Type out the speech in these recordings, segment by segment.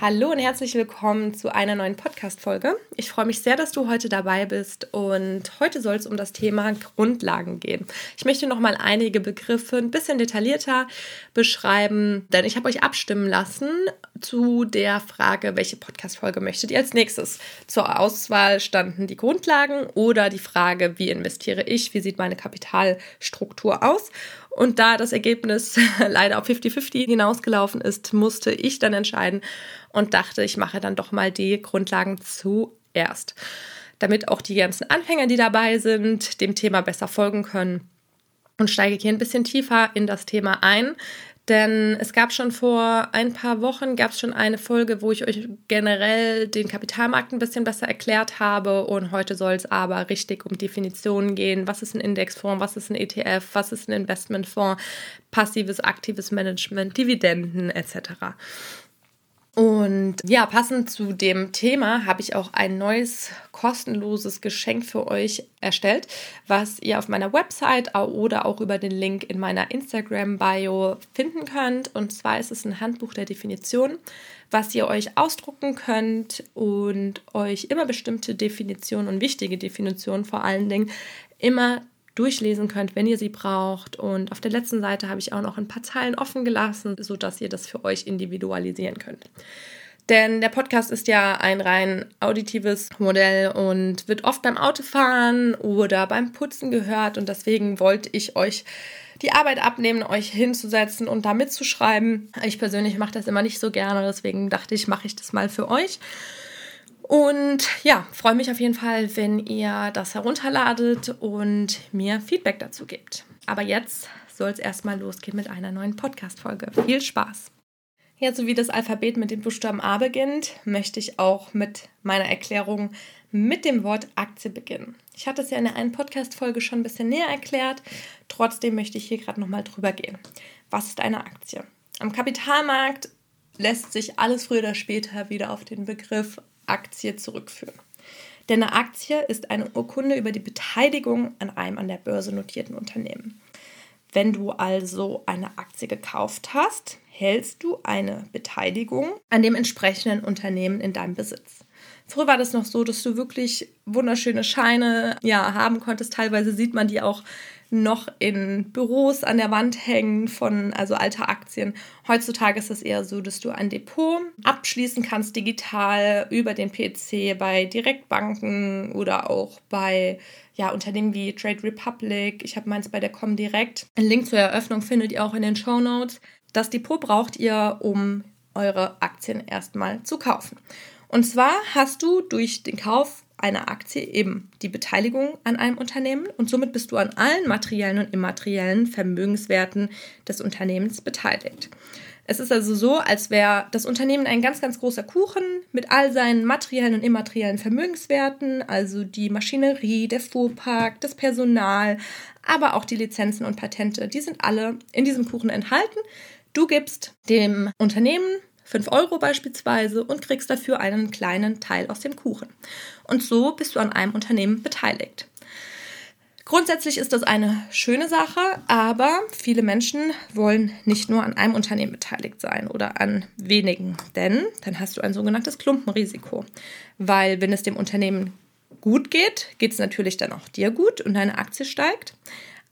Hallo und herzlich willkommen zu einer neuen Podcast-Folge. Ich freue mich sehr, dass du heute dabei bist und heute soll es um das Thema Grundlagen gehen. Ich möchte nochmal einige Begriffe ein bisschen detaillierter beschreiben, denn ich habe euch abstimmen lassen zu der Frage, welche Podcast-Folge möchtet ihr als nächstes. Zur Auswahl standen die Grundlagen oder die Frage, wie investiere ich, wie sieht meine Kapitalstruktur aus. Und da das Ergebnis leider auf 50-50 hinausgelaufen ist, musste ich dann entscheiden und dachte, ich mache dann doch mal die Grundlagen zuerst, damit auch die ganzen Anfänger, die dabei sind, dem Thema besser folgen können. Und steige hier ein bisschen tiefer in das Thema ein, denn es gab schon vor ein paar Wochen, gab es schon eine Folge, wo ich euch generell den Kapitalmarkt ein bisschen besser erklärt habe. Und heute soll es aber richtig um Definitionen gehen. Was ist ein Indexfonds? Was ist ein ETF? Was ist ein Investmentfonds? Passives, aktives Management, Dividenden etc. Und ja, passend zu dem Thema habe ich auch ein neues kostenloses Geschenk für euch erstellt, was ihr auf meiner Website oder auch über den Link in meiner Instagram-Bio finden könnt. Und zwar ist es ein Handbuch der Definition, was ihr euch ausdrucken könnt und euch immer bestimmte Definitionen und wichtige Definitionen vor allen Dingen immer durchlesen könnt, wenn ihr sie braucht. Und auf der letzten Seite habe ich auch noch ein paar Zeilen offen gelassen, sodass ihr das für euch individualisieren könnt. Denn der Podcast ist ja ein rein auditives Modell und wird oft beim Autofahren oder beim Putzen gehört. Und deswegen wollte ich euch die Arbeit abnehmen, euch hinzusetzen und da mitzuschreiben. Ich persönlich mache das immer nicht so gerne, deswegen dachte ich, mache ich das mal für euch. Und ja, freue mich auf jeden Fall, wenn ihr das herunterladet und mir Feedback dazu gebt. Aber jetzt soll es erstmal losgehen mit einer neuen Podcast-Folge. Viel Spaß! Ja, so wie das Alphabet mit dem Buchstaben A beginnt, möchte ich auch mit meiner Erklärung mit dem Wort Aktie beginnen. Ich hatte es ja in der einen Podcast-Folge schon ein bisschen näher erklärt. Trotzdem möchte ich hier gerade nochmal drüber gehen. Was ist eine Aktie? Am Kapitalmarkt lässt sich alles früher oder später wieder auf den Begriff Aktie zurückführen. Denn eine Aktie ist eine Urkunde über die Beteiligung an einem an der Börse notierten Unternehmen. Wenn du also eine Aktie gekauft hast, hältst du eine Beteiligung an dem entsprechenden Unternehmen in deinem Besitz. Früher war das noch so, dass du wirklich wunderschöne Scheine ja, haben konntest. Teilweise sieht man die auch noch in Büros an der Wand hängen von also alter Aktien. Heutzutage ist es eher so, dass du ein Depot abschließen kannst digital über den PC bei Direktbanken oder auch bei ja, Unternehmen wie Trade Republic. Ich habe meins bei der Comdirect. Ein Link zur Eröffnung findet ihr auch in den Show Notes. Das Depot braucht ihr, um eure Aktien erstmal zu kaufen. Und zwar hast du durch den Kauf einer Aktie eben die Beteiligung an einem Unternehmen und somit bist du an allen materiellen und immateriellen Vermögenswerten des Unternehmens beteiligt. Es ist also so, als wäre das Unternehmen ein ganz, ganz großer Kuchen mit all seinen materiellen und immateriellen Vermögenswerten, also die Maschinerie, der Fuhrpark, das Personal, aber auch die Lizenzen und Patente. Die sind alle in diesem Kuchen enthalten. Du gibst dem Unternehmen 5 Euro beispielsweise und kriegst dafür einen kleinen Teil aus dem Kuchen. Und so bist du an einem Unternehmen beteiligt. Grundsätzlich ist das eine schöne Sache, aber viele Menschen wollen nicht nur an einem Unternehmen beteiligt sein oder an wenigen, denn dann hast du ein sogenanntes Klumpenrisiko. Weil wenn es dem Unternehmen gut geht, geht es natürlich dann auch dir gut und deine Aktie steigt.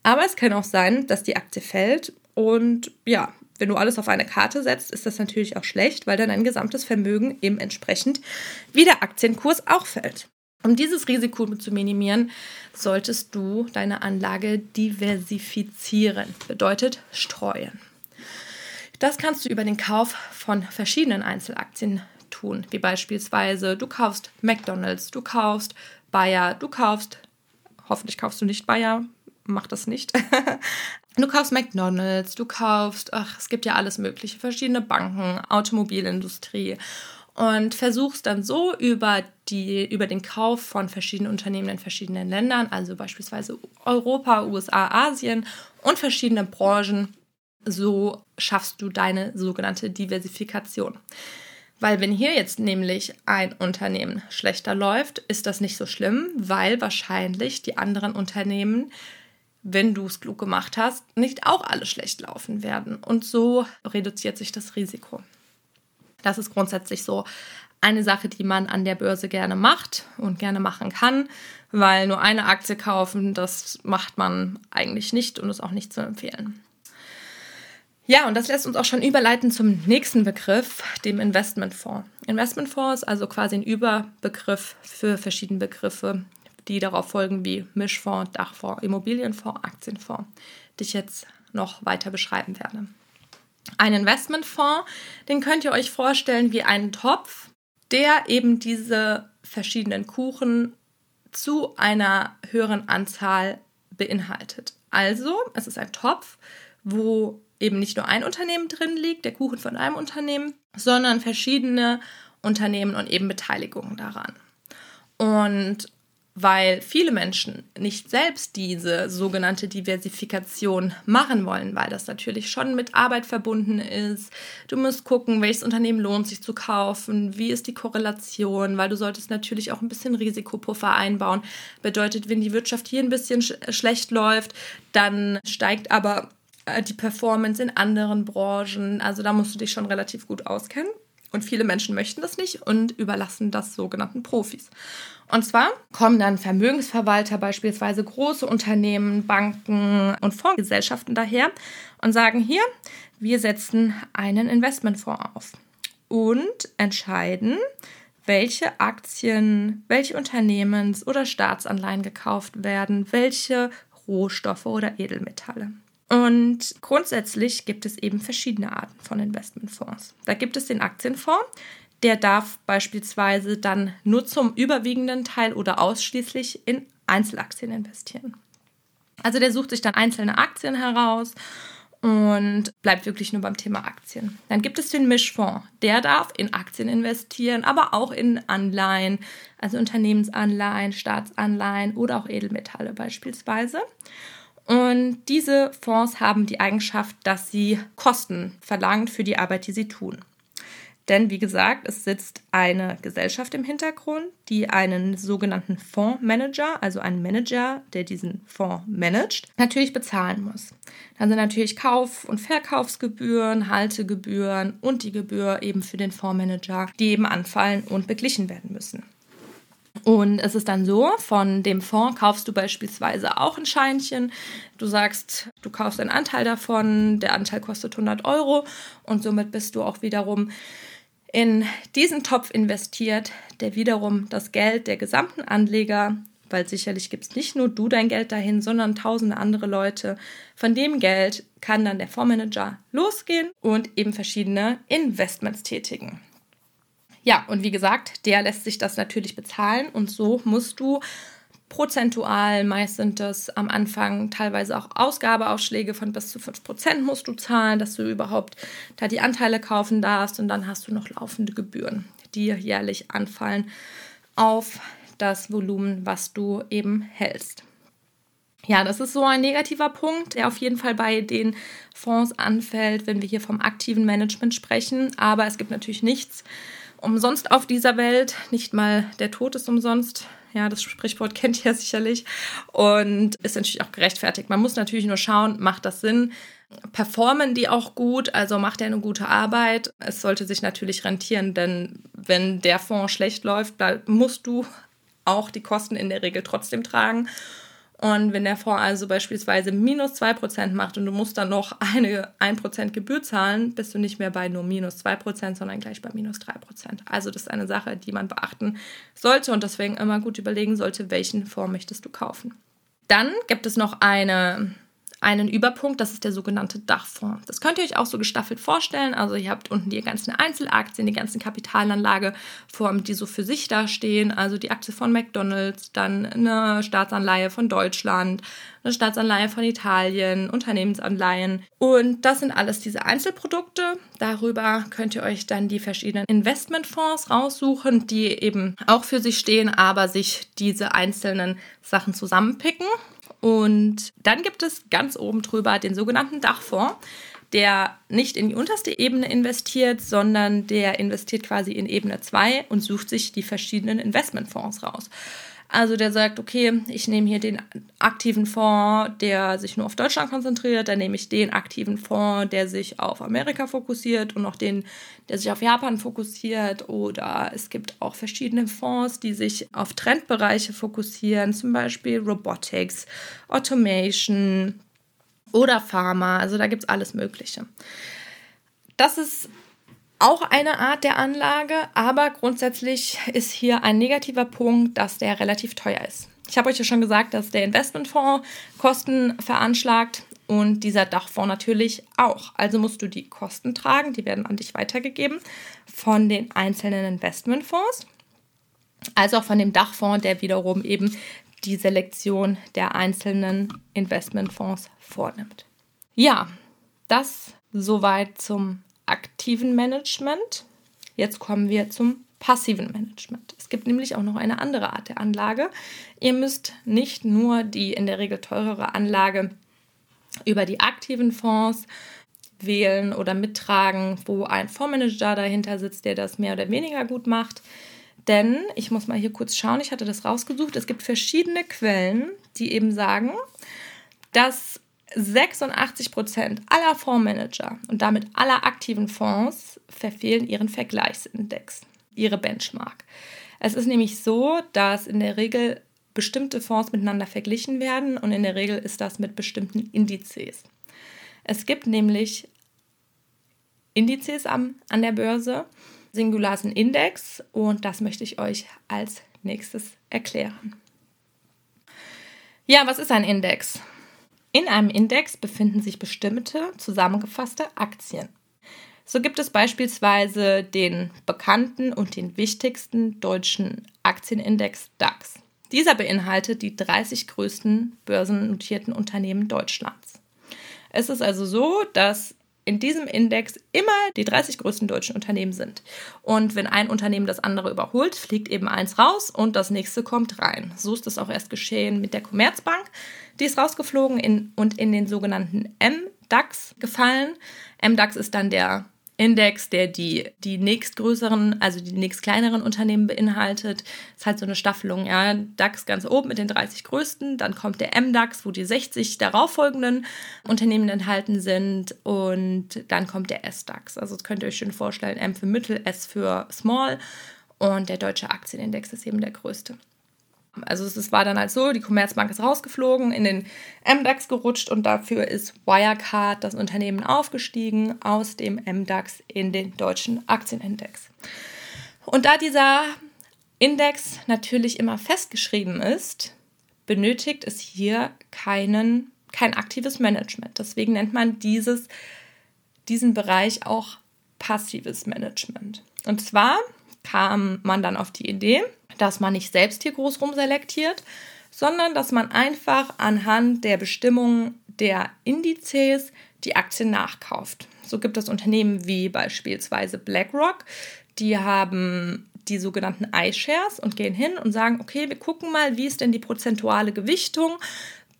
Aber es kann auch sein, dass die Aktie fällt und ja, wenn du alles auf eine Karte setzt, ist das natürlich auch schlecht, weil dann dein gesamtes Vermögen eben entsprechend wie der Aktienkurs auch fällt. Um dieses Risiko zu minimieren, solltest du deine Anlage diversifizieren, bedeutet streuen. Das kannst du über den Kauf von verschiedenen Einzelaktien tun, wie beispielsweise du kaufst McDonald's, du kaufst Bayer, du kaufst, hoffentlich kaufst du nicht Bayer, mach das nicht. Du kaufst McDonald's, du kaufst, ach, es gibt ja alles Mögliche, verschiedene Banken, Automobilindustrie und versuchst dann so über die über den Kauf von verschiedenen Unternehmen in verschiedenen Ländern, also beispielsweise Europa, USA, Asien und verschiedene Branchen. So schaffst du deine sogenannte Diversifikation. Weil wenn hier jetzt nämlich ein Unternehmen schlechter läuft, ist das nicht so schlimm, weil wahrscheinlich die anderen Unternehmen, wenn du es klug gemacht hast, nicht auch alle schlecht laufen werden. Und so reduziert sich das Risiko. Das ist grundsätzlich so eine Sache, die man an der Börse gerne macht und gerne machen kann, weil nur eine Aktie kaufen, das macht man eigentlich nicht und ist auch nicht zu empfehlen. Ja, und das lässt uns auch schon überleiten zum nächsten Begriff, dem Investmentfonds. Investmentfonds ist also quasi ein Überbegriff für verschiedene Begriffe, die darauf folgen wie Mischfonds, Dachfonds, Immobilienfonds, Aktienfonds, die ich jetzt noch weiter beschreiben werde. Ein Investmentfonds, den könnt ihr euch vorstellen wie einen Topf, der eben diese verschiedenen Kuchen zu einer höheren Anzahl beinhaltet. Also, es ist ein Topf, wo eben nicht nur ein Unternehmen drin liegt, der Kuchen von einem Unternehmen, sondern verschiedene Unternehmen und eben Beteiligungen daran. Und weil viele Menschen nicht selbst diese sogenannte Diversifikation machen wollen, weil das natürlich schon mit Arbeit verbunden ist. Du musst gucken, welches Unternehmen lohnt sich zu kaufen, wie ist die Korrelation, weil du solltest natürlich auch ein bisschen Risikopuffer einbauen. Bedeutet, wenn die Wirtschaft hier ein bisschen sch schlecht läuft, dann steigt aber äh, die Performance in anderen Branchen. Also da musst du dich schon relativ gut auskennen. Und viele Menschen möchten das nicht und überlassen das sogenannten Profis. Und zwar kommen dann Vermögensverwalter, beispielsweise große Unternehmen, Banken und Fondsgesellschaften daher und sagen hier, wir setzen einen Investmentfonds auf und entscheiden, welche Aktien, welche Unternehmens- oder Staatsanleihen gekauft werden, welche Rohstoffe oder Edelmetalle. Und grundsätzlich gibt es eben verschiedene Arten von Investmentfonds. Da gibt es den Aktienfonds, der darf beispielsweise dann nur zum überwiegenden Teil oder ausschließlich in Einzelaktien investieren. Also der sucht sich dann einzelne Aktien heraus und bleibt wirklich nur beim Thema Aktien. Dann gibt es den Mischfonds. Der darf in Aktien investieren, aber auch in Anleihen, also Unternehmensanleihen, Staatsanleihen oder auch Edelmetalle beispielsweise. Und diese Fonds haben die Eigenschaft, dass sie Kosten verlangen für die Arbeit, die sie tun. Denn wie gesagt, es sitzt eine Gesellschaft im Hintergrund, die einen sogenannten Fondsmanager, also einen Manager, der diesen Fonds managt, natürlich bezahlen muss. Dann sind natürlich Kauf- und Verkaufsgebühren, Haltegebühren und die Gebühr eben für den Fondsmanager, die eben anfallen und beglichen werden müssen. Und es ist dann so, von dem Fonds kaufst du beispielsweise auch ein Scheinchen. Du sagst, du kaufst einen Anteil davon, der Anteil kostet 100 Euro und somit bist du auch wiederum in diesen Topf investiert, der wiederum das Geld der gesamten Anleger, weil sicherlich gibt es nicht nur du dein Geld dahin, sondern tausende andere Leute. Von dem Geld kann dann der Fondsmanager losgehen und eben verschiedene Investments tätigen. Ja, und wie gesagt, der lässt sich das natürlich bezahlen und so musst du prozentual, meist sind das am Anfang teilweise auch Ausgabeausschläge von bis zu 5% musst du zahlen, dass du überhaupt da die Anteile kaufen darfst und dann hast du noch laufende Gebühren, die jährlich anfallen auf das Volumen, was du eben hältst. Ja, das ist so ein negativer Punkt, der auf jeden Fall bei den Fonds anfällt, wenn wir hier vom aktiven Management sprechen. Aber es gibt natürlich nichts, umsonst auf dieser Welt. Nicht mal der Tod ist umsonst. Ja, das Sprichwort kennt ihr sicherlich und ist natürlich auch gerechtfertigt. Man muss natürlich nur schauen, macht das Sinn? Performen die auch gut? Also macht er eine gute Arbeit? Es sollte sich natürlich rentieren, denn wenn der Fonds schlecht läuft, da musst du auch die Kosten in der Regel trotzdem tragen. Und wenn der Fonds also beispielsweise minus 2% macht und du musst dann noch eine 1% Gebühr zahlen, bist du nicht mehr bei nur minus 2%, sondern gleich bei minus 3%. Also das ist eine Sache, die man beachten sollte und deswegen immer gut überlegen sollte, welchen Fonds möchtest du kaufen. Dann gibt es noch eine einen Überpunkt, das ist der sogenannte Dachfonds. Das könnt ihr euch auch so gestaffelt vorstellen. Also ihr habt unten die ganzen Einzelaktien, die ganzen Kapitalanlageformen, die so für sich da stehen. Also die Aktie von McDonald's, dann eine Staatsanleihe von Deutschland, eine Staatsanleihe von Italien, Unternehmensanleihen. Und das sind alles diese Einzelprodukte. Darüber könnt ihr euch dann die verschiedenen Investmentfonds raussuchen, die eben auch für sich stehen, aber sich diese einzelnen Sachen zusammenpicken. Und dann gibt es ganz oben drüber den sogenannten Dachfonds, der nicht in die unterste Ebene investiert, sondern der investiert quasi in Ebene 2 und sucht sich die verschiedenen Investmentfonds raus. Also der sagt, okay, ich nehme hier den aktiven Fonds, der sich nur auf Deutschland konzentriert, dann nehme ich den aktiven Fonds, der sich auf Amerika fokussiert und noch den, der sich auf Japan fokussiert. Oder es gibt auch verschiedene Fonds, die sich auf Trendbereiche fokussieren, zum Beispiel Robotics, Automation oder Pharma. Also da gibt es alles Mögliche. Das ist auch eine Art der Anlage, aber grundsätzlich ist hier ein negativer Punkt, dass der relativ teuer ist. Ich habe euch ja schon gesagt, dass der Investmentfonds Kosten veranschlagt und dieser Dachfonds natürlich auch. Also musst du die Kosten tragen, die werden an dich weitergegeben von den einzelnen Investmentfonds, als auch von dem Dachfonds, der wiederum eben die Selektion der einzelnen Investmentfonds vornimmt. Ja, das soweit zum aktiven Management. Jetzt kommen wir zum passiven Management. Es gibt nämlich auch noch eine andere Art der Anlage. Ihr müsst nicht nur die in der Regel teurere Anlage über die aktiven Fonds wählen oder mittragen, wo ein Fondsmanager dahinter sitzt, der das mehr oder weniger gut macht. Denn ich muss mal hier kurz schauen, ich hatte das rausgesucht. Es gibt verschiedene Quellen, die eben sagen, dass 86 Prozent aller Fondsmanager und damit aller aktiven Fonds verfehlen ihren Vergleichsindex, ihre Benchmark. Es ist nämlich so, dass in der Regel bestimmte Fonds miteinander verglichen werden und in der Regel ist das mit bestimmten Indizes. Es gibt nämlich Indizes am, an der Börse, Singularen Index und das möchte ich euch als nächstes erklären. Ja, was ist ein Index? In einem Index befinden sich bestimmte zusammengefasste Aktien. So gibt es beispielsweise den bekannten und den wichtigsten deutschen Aktienindex DAX. Dieser beinhaltet die 30 größten börsennotierten Unternehmen Deutschlands. Es ist also so, dass in diesem Index immer die 30 größten deutschen Unternehmen sind. Und wenn ein Unternehmen das andere überholt, fliegt eben eins raus und das nächste kommt rein. So ist es auch erst geschehen mit der Commerzbank. Die ist rausgeflogen in, und in den sogenannten MDAX gefallen. MDAX ist dann der Index, der die, die nächstgrößeren, also die nächstkleineren Unternehmen beinhaltet. Das ist halt so eine Staffelung, ja. DAX ganz oben mit den 30 größten, dann kommt der MDAX, wo die 60 darauffolgenden Unternehmen enthalten sind und dann kommt der SDAX. Also das könnt ihr euch schön vorstellen, M für Mittel, S für Small und der deutsche Aktienindex ist eben der größte. Also es war dann halt so, die Commerzbank ist rausgeflogen, in den MDAX gerutscht und dafür ist Wirecard, das Unternehmen, aufgestiegen aus dem MDAX in den deutschen Aktienindex. Und da dieser Index natürlich immer festgeschrieben ist, benötigt es hier keinen, kein aktives Management. Deswegen nennt man dieses, diesen Bereich auch passives Management. Und zwar kam man dann auf die Idee, dass man nicht selbst hier groß rumselektiert, sondern dass man einfach anhand der Bestimmungen der Indizes die Aktien nachkauft. So gibt es Unternehmen wie beispielsweise BlackRock, die haben die sogenannten iShares und gehen hin und sagen, okay, wir gucken mal, wie ist denn die prozentuale Gewichtung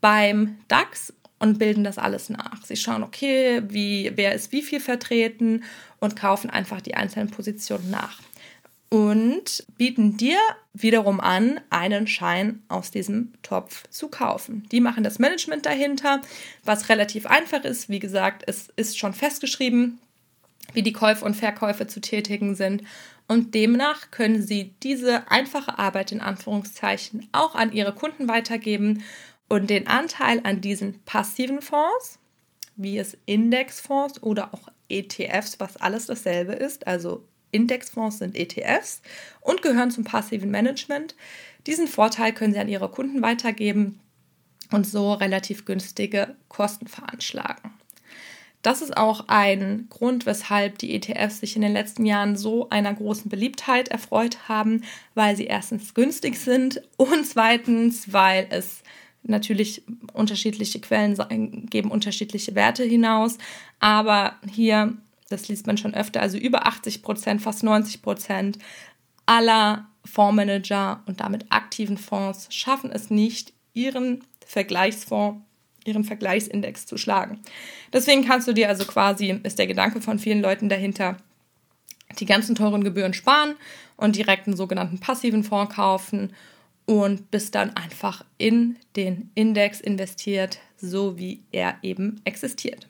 beim DAX und bilden das alles nach. Sie schauen, okay, wie, wer ist wie viel vertreten und kaufen einfach die einzelnen Positionen nach und bieten dir wiederum an, einen Schein aus diesem Topf zu kaufen. Die machen das Management dahinter, was relativ einfach ist. Wie gesagt, es ist schon festgeschrieben, wie die Käufe und Verkäufe zu tätigen sind. Und demnach können sie diese einfache Arbeit in Anführungszeichen auch an ihre Kunden weitergeben und den Anteil an diesen passiven Fonds, wie es Indexfonds oder auch ETFs, was alles dasselbe ist, also Indexfonds sind ETFs und gehören zum passiven Management. Diesen Vorteil können Sie an Ihre Kunden weitergeben und so relativ günstige Kosten veranschlagen. Das ist auch ein Grund, weshalb die ETFs sich in den letzten Jahren so einer großen Beliebtheit erfreut haben, weil sie erstens günstig sind und zweitens, weil es natürlich unterschiedliche Quellen geben unterschiedliche Werte hinaus. Aber hier, das liest man schon öfter, also über 80 Prozent, fast 90 Prozent aller Fondsmanager und damit aktiven Fonds schaffen es nicht, ihren Vergleichsfonds ihren Vergleichsindex zu schlagen. Deswegen kannst du dir also quasi, ist der Gedanke von vielen Leuten dahinter, die ganzen teuren Gebühren sparen und direkt einen sogenannten passiven Fonds kaufen und bist dann einfach in den Index investiert, so wie er eben existiert.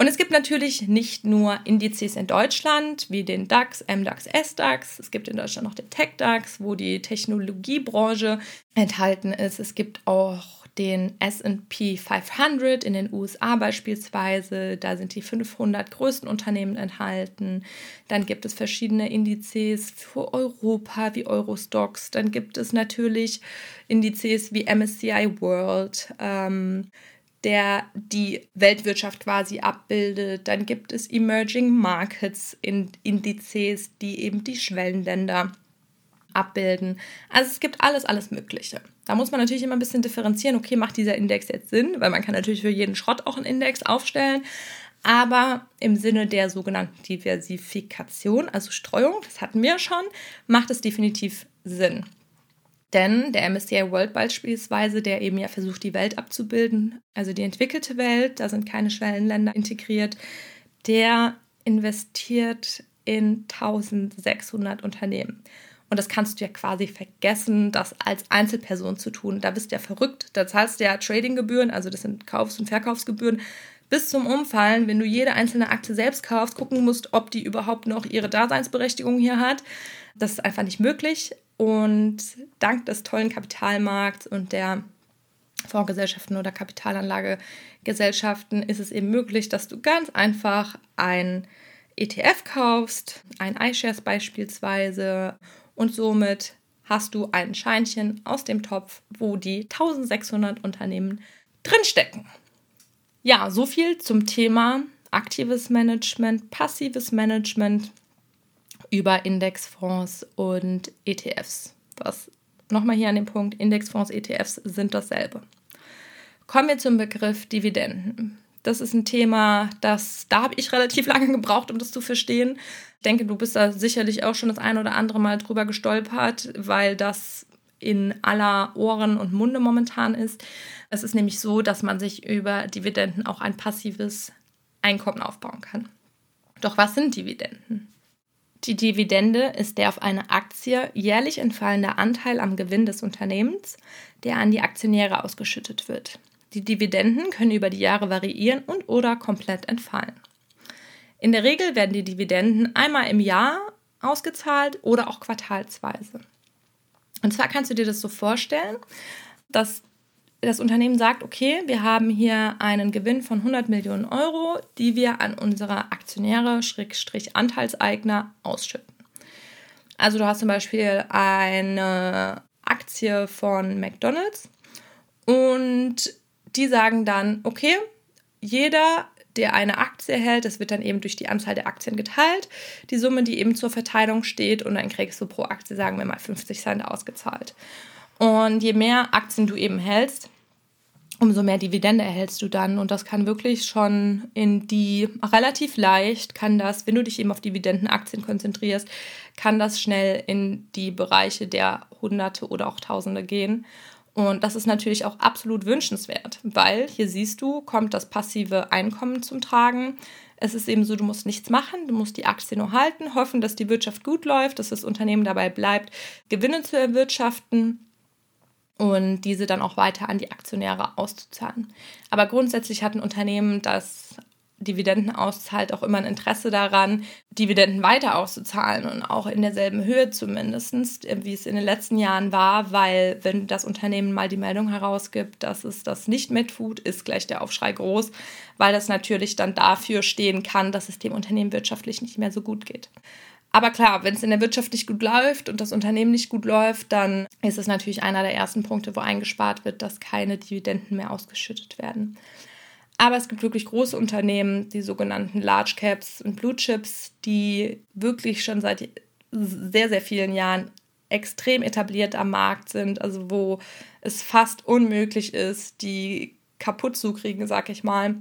Und es gibt natürlich nicht nur Indizes in Deutschland wie den DAX, MDAX, SDAX. Es gibt in Deutschland noch den TechDAX, wo die Technologiebranche enthalten ist. Es gibt auch den SP 500 in den USA beispielsweise. Da sind die 500 größten Unternehmen enthalten. Dann gibt es verschiedene Indizes für Europa wie Eurostox. Dann gibt es natürlich Indizes wie MSCI World. Ähm, der die Weltwirtschaft quasi abbildet. Dann gibt es Emerging Markets Indizes, die eben die Schwellenländer abbilden. Also es gibt alles, alles Mögliche. Da muss man natürlich immer ein bisschen differenzieren, okay, macht dieser Index jetzt Sinn? Weil man kann natürlich für jeden Schrott auch einen Index aufstellen. Aber im Sinne der sogenannten Diversifikation, also Streuung, das hatten wir schon, macht es definitiv Sinn. Denn der MSCI World beispielsweise, der eben ja versucht, die Welt abzubilden, also die entwickelte Welt, da sind keine Schwellenländer integriert, der investiert in 1600 Unternehmen. Und das kannst du ja quasi vergessen, das als Einzelperson zu tun. Da bist du ja verrückt. Da zahlst du ja Tradinggebühren, also das sind Kaufs- und Verkaufsgebühren, bis zum Umfallen, wenn du jede einzelne Aktie selbst kaufst, gucken musst, ob die überhaupt noch ihre Daseinsberechtigung hier hat. Das ist einfach nicht möglich. Und dank des tollen Kapitalmarkts und der Fondsgesellschaften oder Kapitalanlagegesellschaften ist es eben möglich, dass du ganz einfach ein ETF kaufst, ein iShares beispielsweise und somit hast du ein Scheinchen aus dem Topf, wo die 1600 Unternehmen drinstecken. Ja, so viel zum Thema aktives Management, passives Management über Indexfonds und ETFs. Was nochmal hier an dem Punkt, Indexfonds, ETFs sind dasselbe. Kommen wir zum Begriff Dividenden. Das ist ein Thema, das da habe ich relativ lange gebraucht, um das zu verstehen. Ich denke, du bist da sicherlich auch schon das ein oder andere Mal drüber gestolpert, weil das in aller Ohren und Munde momentan ist. Es ist nämlich so, dass man sich über Dividenden auch ein passives Einkommen aufbauen kann. Doch was sind Dividenden? Die Dividende ist der auf eine Aktie jährlich entfallende Anteil am Gewinn des Unternehmens, der an die Aktionäre ausgeschüttet wird. Die Dividenden können über die Jahre variieren und oder komplett entfallen. In der Regel werden die Dividenden einmal im Jahr ausgezahlt oder auch quartalsweise. Und zwar kannst du dir das so vorstellen, dass das Unternehmen sagt, okay, wir haben hier einen Gewinn von 100 Millionen Euro, die wir an unsere Aktionäre, Schrägstrich Anteilseigner ausschütten. Also du hast zum Beispiel eine Aktie von McDonald's und die sagen dann, okay, jeder, der eine Aktie hält, das wird dann eben durch die Anzahl der Aktien geteilt, die Summe, die eben zur Verteilung steht, und dann kriegst du pro Aktie, sagen wir mal, 50 Cent ausgezahlt. Und je mehr Aktien du eben hältst, umso mehr Dividende erhältst du dann. Und das kann wirklich schon in die, relativ leicht, kann das, wenn du dich eben auf Dividendenaktien konzentrierst, kann das schnell in die Bereiche der Hunderte oder auch Tausende gehen. Und das ist natürlich auch absolut wünschenswert, weil hier siehst du, kommt das passive Einkommen zum Tragen. Es ist eben so, du musst nichts machen, du musst die Aktie nur halten, hoffen, dass die Wirtschaft gut läuft, dass das Unternehmen dabei bleibt, Gewinne zu erwirtschaften und diese dann auch weiter an die Aktionäre auszuzahlen. Aber grundsätzlich hat ein Unternehmen, das Dividenden auszahlt, auch immer ein Interesse daran, Dividenden weiter auszuzahlen und auch in derselben Höhe zumindest, wie es in den letzten Jahren war, weil wenn das Unternehmen mal die Meldung herausgibt, dass es das nicht mehr tut, ist gleich der Aufschrei groß, weil das natürlich dann dafür stehen kann, dass es dem Unternehmen wirtschaftlich nicht mehr so gut geht. Aber klar, wenn es in der Wirtschaft nicht gut läuft und das Unternehmen nicht gut läuft, dann ist es natürlich einer der ersten Punkte, wo eingespart wird, dass keine Dividenden mehr ausgeschüttet werden. Aber es gibt wirklich große Unternehmen, die sogenannten Large Caps und Blue Chips, die wirklich schon seit sehr, sehr vielen Jahren extrem etabliert am Markt sind, also wo es fast unmöglich ist, die kaputt zu kriegen, sag ich mal.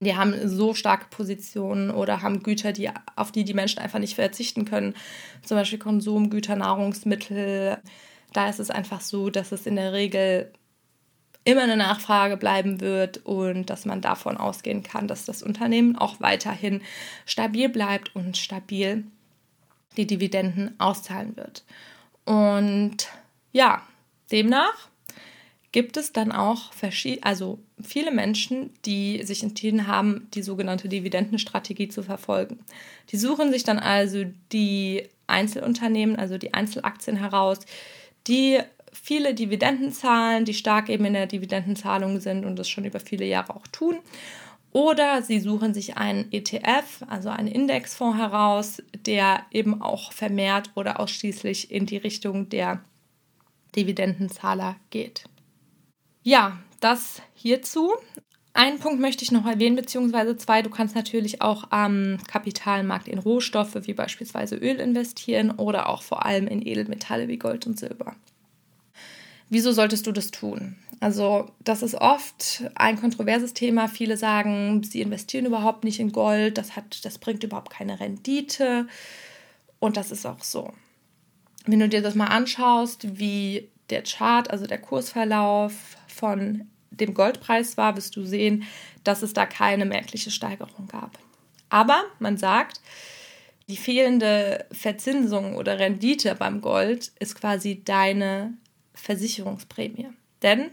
Die haben so starke Positionen oder haben Güter, die, auf die die Menschen einfach nicht verzichten können. Zum Beispiel Konsumgüter, Nahrungsmittel. Da ist es einfach so, dass es in der Regel immer eine Nachfrage bleiben wird und dass man davon ausgehen kann, dass das Unternehmen auch weiterhin stabil bleibt und stabil die Dividenden auszahlen wird. Und ja, demnach gibt es dann auch also viele Menschen, die sich entschieden haben, die sogenannte Dividendenstrategie zu verfolgen. Die suchen sich dann also die Einzelunternehmen, also die Einzelaktien heraus, die viele Dividenden zahlen, die stark eben in der Dividendenzahlung sind und das schon über viele Jahre auch tun. Oder sie suchen sich einen ETF, also einen Indexfonds heraus, der eben auch vermehrt oder ausschließlich in die Richtung der Dividendenzahler geht. Ja, das hierzu. Einen Punkt möchte ich noch erwähnen, beziehungsweise zwei. Du kannst natürlich auch am Kapitalmarkt in Rohstoffe wie beispielsweise Öl investieren oder auch vor allem in Edelmetalle wie Gold und Silber. Wieso solltest du das tun? Also, das ist oft ein kontroverses Thema. Viele sagen, sie investieren überhaupt nicht in Gold, das, hat, das bringt überhaupt keine Rendite. Und das ist auch so. Wenn du dir das mal anschaust, wie der Chart, also der Kursverlauf von dem Goldpreis war, wirst du sehen, dass es da keine merkliche Steigerung gab. Aber man sagt, die fehlende Verzinsung oder Rendite beim Gold ist quasi deine Versicherungsprämie. Denn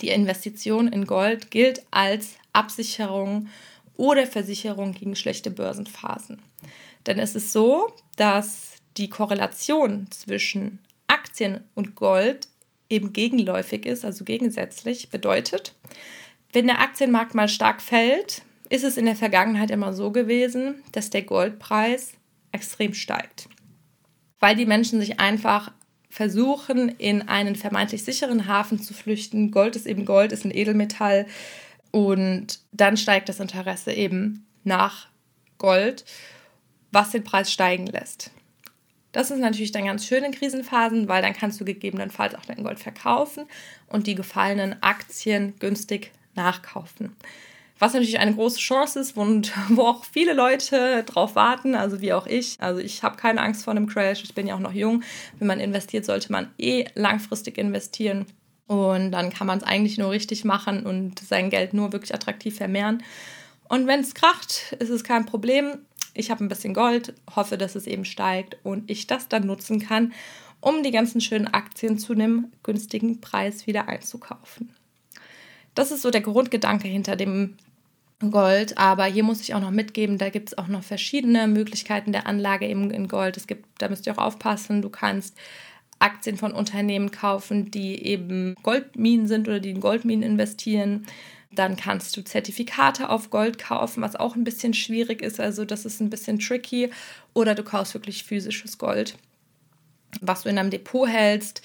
die Investition in Gold gilt als Absicherung oder Versicherung gegen schlechte Börsenphasen. Denn es ist so, dass die Korrelation zwischen Aktien und Gold eben gegenläufig ist, also gegensätzlich, bedeutet, wenn der Aktienmarkt mal stark fällt, ist es in der Vergangenheit immer so gewesen, dass der Goldpreis extrem steigt. Weil die Menschen sich einfach versuchen, in einen vermeintlich sicheren Hafen zu flüchten. Gold ist eben Gold, ist ein Edelmetall. Und dann steigt das Interesse eben nach Gold, was den Preis steigen lässt. Das ist natürlich dann ganz schön in Krisenphasen, weil dann kannst du gegebenenfalls auch dein Gold verkaufen und die gefallenen Aktien günstig nachkaufen. Was natürlich eine große Chance ist und wo auch viele Leute drauf warten, also wie auch ich. Also ich habe keine Angst vor einem Crash, ich bin ja auch noch jung. Wenn man investiert, sollte man eh langfristig investieren. Und dann kann man es eigentlich nur richtig machen und sein Geld nur wirklich attraktiv vermehren. Und wenn es kracht, ist es kein Problem ich habe ein bisschen Gold, hoffe, dass es eben steigt und ich das dann nutzen kann, um die ganzen schönen Aktien zu einem günstigen Preis wieder einzukaufen. Das ist so der Grundgedanke hinter dem Gold, aber hier muss ich auch noch mitgeben, da gibt es auch noch verschiedene Möglichkeiten der Anlage eben in Gold. Es gibt, da müsst ihr auch aufpassen, du kannst Aktien von Unternehmen kaufen, die eben Goldminen sind oder die in Goldminen investieren. Dann kannst du Zertifikate auf Gold kaufen, was auch ein bisschen schwierig ist. Also das ist ein bisschen tricky. Oder du kaufst wirklich physisches Gold, was du in deinem Depot hältst,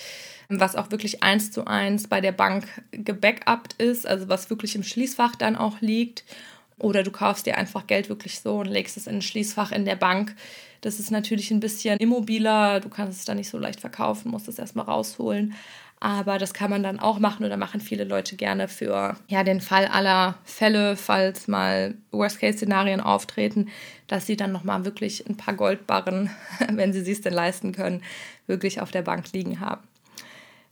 was auch wirklich eins zu eins bei der Bank gebackupt ist, also was wirklich im Schließfach dann auch liegt. Oder du kaufst dir einfach Geld wirklich so und legst es in ein Schließfach in der Bank. Das ist natürlich ein bisschen immobiler, du kannst es dann nicht so leicht verkaufen, musst es erstmal rausholen. Aber das kann man dann auch machen oder machen viele Leute gerne für ja, den Fall aller Fälle, falls mal Worst-Case-Szenarien auftreten, dass sie dann nochmal wirklich ein paar Goldbarren, wenn sie es denn leisten können, wirklich auf der Bank liegen haben.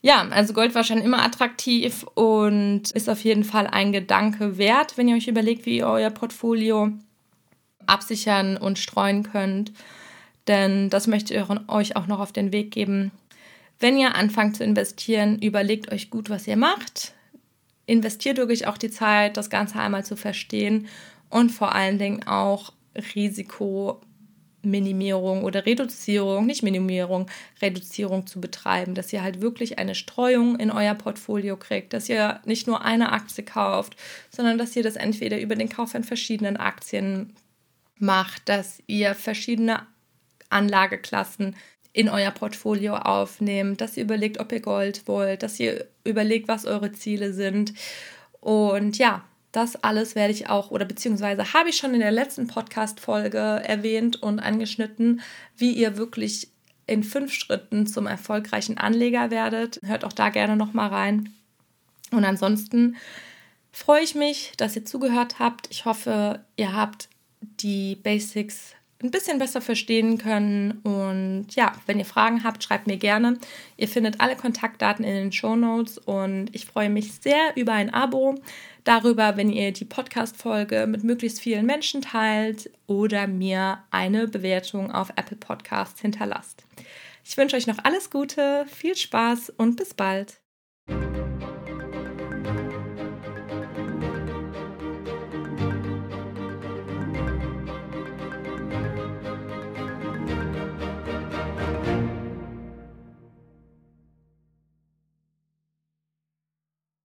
Ja, also Gold war schon immer attraktiv und ist auf jeden Fall ein Gedanke wert, wenn ihr euch überlegt, wie ihr euer Portfolio absichern und streuen könnt. Denn das möchte ich euch auch noch auf den Weg geben. Wenn ihr anfangt zu investieren, überlegt euch gut, was ihr macht. Investiert wirklich auch die Zeit, das Ganze einmal zu verstehen und vor allen Dingen auch Risikominimierung oder Reduzierung, nicht Minimierung, Reduzierung zu betreiben, dass ihr halt wirklich eine Streuung in euer Portfolio kriegt, dass ihr nicht nur eine Aktie kauft, sondern dass ihr das entweder über den Kauf von verschiedenen Aktien macht, dass ihr verschiedene Anlageklassen in euer Portfolio aufnehmt, dass ihr überlegt, ob ihr Gold wollt, dass ihr überlegt, was eure Ziele sind. Und ja, das alles werde ich auch oder beziehungsweise habe ich schon in der letzten Podcast-Folge erwähnt und angeschnitten, wie ihr wirklich in fünf Schritten zum erfolgreichen Anleger werdet. Hört auch da gerne nochmal rein. Und ansonsten freue ich mich, dass ihr zugehört habt. Ich hoffe, ihr habt die Basics ein bisschen besser verstehen können. Und ja, wenn ihr Fragen habt, schreibt mir gerne. Ihr findet alle Kontaktdaten in den Show Notes und ich freue mich sehr über ein Abo, darüber, wenn ihr die Podcast-Folge mit möglichst vielen Menschen teilt oder mir eine Bewertung auf Apple Podcasts hinterlasst. Ich wünsche euch noch alles Gute, viel Spaß und bis bald.